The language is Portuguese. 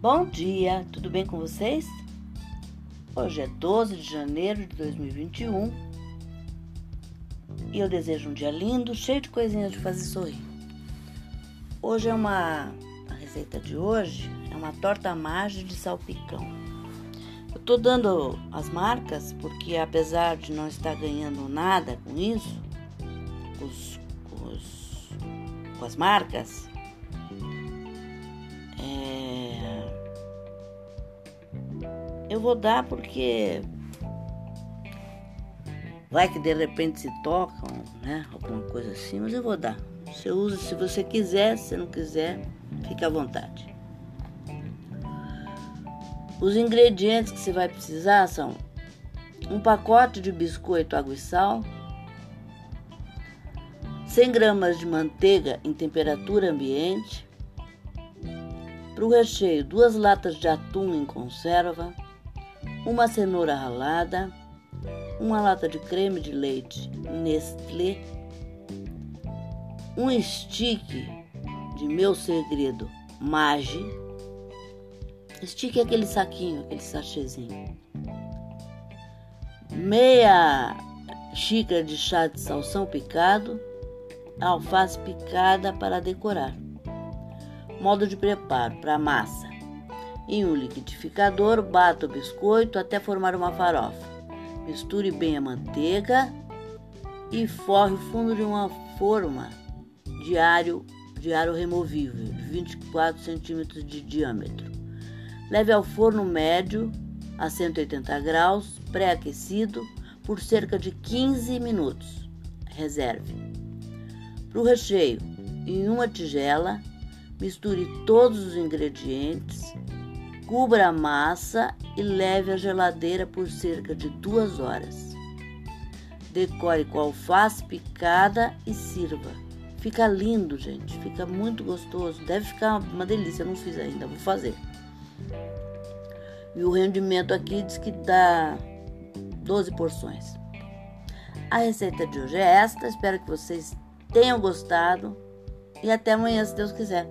Bom dia, tudo bem com vocês? Hoje é 12 de janeiro de 2021 e eu desejo um dia lindo, cheio de coisinhas de fazer sorrir. Hoje é uma. A receita de hoje é uma torta mágica de salpicão. Eu tô dando as marcas porque, apesar de não estar ganhando nada com isso, os, os, com as marcas, Eu vou dar porque vai que de repente se tocam, né? Alguma coisa assim, mas eu vou dar. Você usa se você quiser, se não quiser, fique à vontade. Os ingredientes que você vai precisar são um pacote de biscoito água e sal, 100 gramas de manteiga em temperatura ambiente, para o recheio, duas latas de atum em conserva, uma cenoura ralada, uma lata de creme de leite Nestlé, um stick de meu segredo Magi. Stick é aquele saquinho, aquele sachêzinho. Meia xícara de chá de salsão picado, alface picada para decorar. Modo de preparo para massa. Em um liquidificador, bata o biscoito até formar uma farofa. Misture bem a manteiga e forre o fundo de uma forma de aro, de aro removível, de 24 centímetros de diâmetro. Leve ao forno médio a 180 graus, pré-aquecido, por cerca de 15 minutos. Reserve. Para o recheio, em uma tigela, misture todos os ingredientes Cubra a massa e leve à geladeira por cerca de duas horas. Decore com alface picada e sirva. Fica lindo, gente. Fica muito gostoso. Deve ficar uma delícia. Eu não fiz ainda, vou fazer. E o rendimento aqui diz que dá 12 porções. A receita de hoje é esta. Espero que vocês tenham gostado. E até amanhã, se Deus quiser.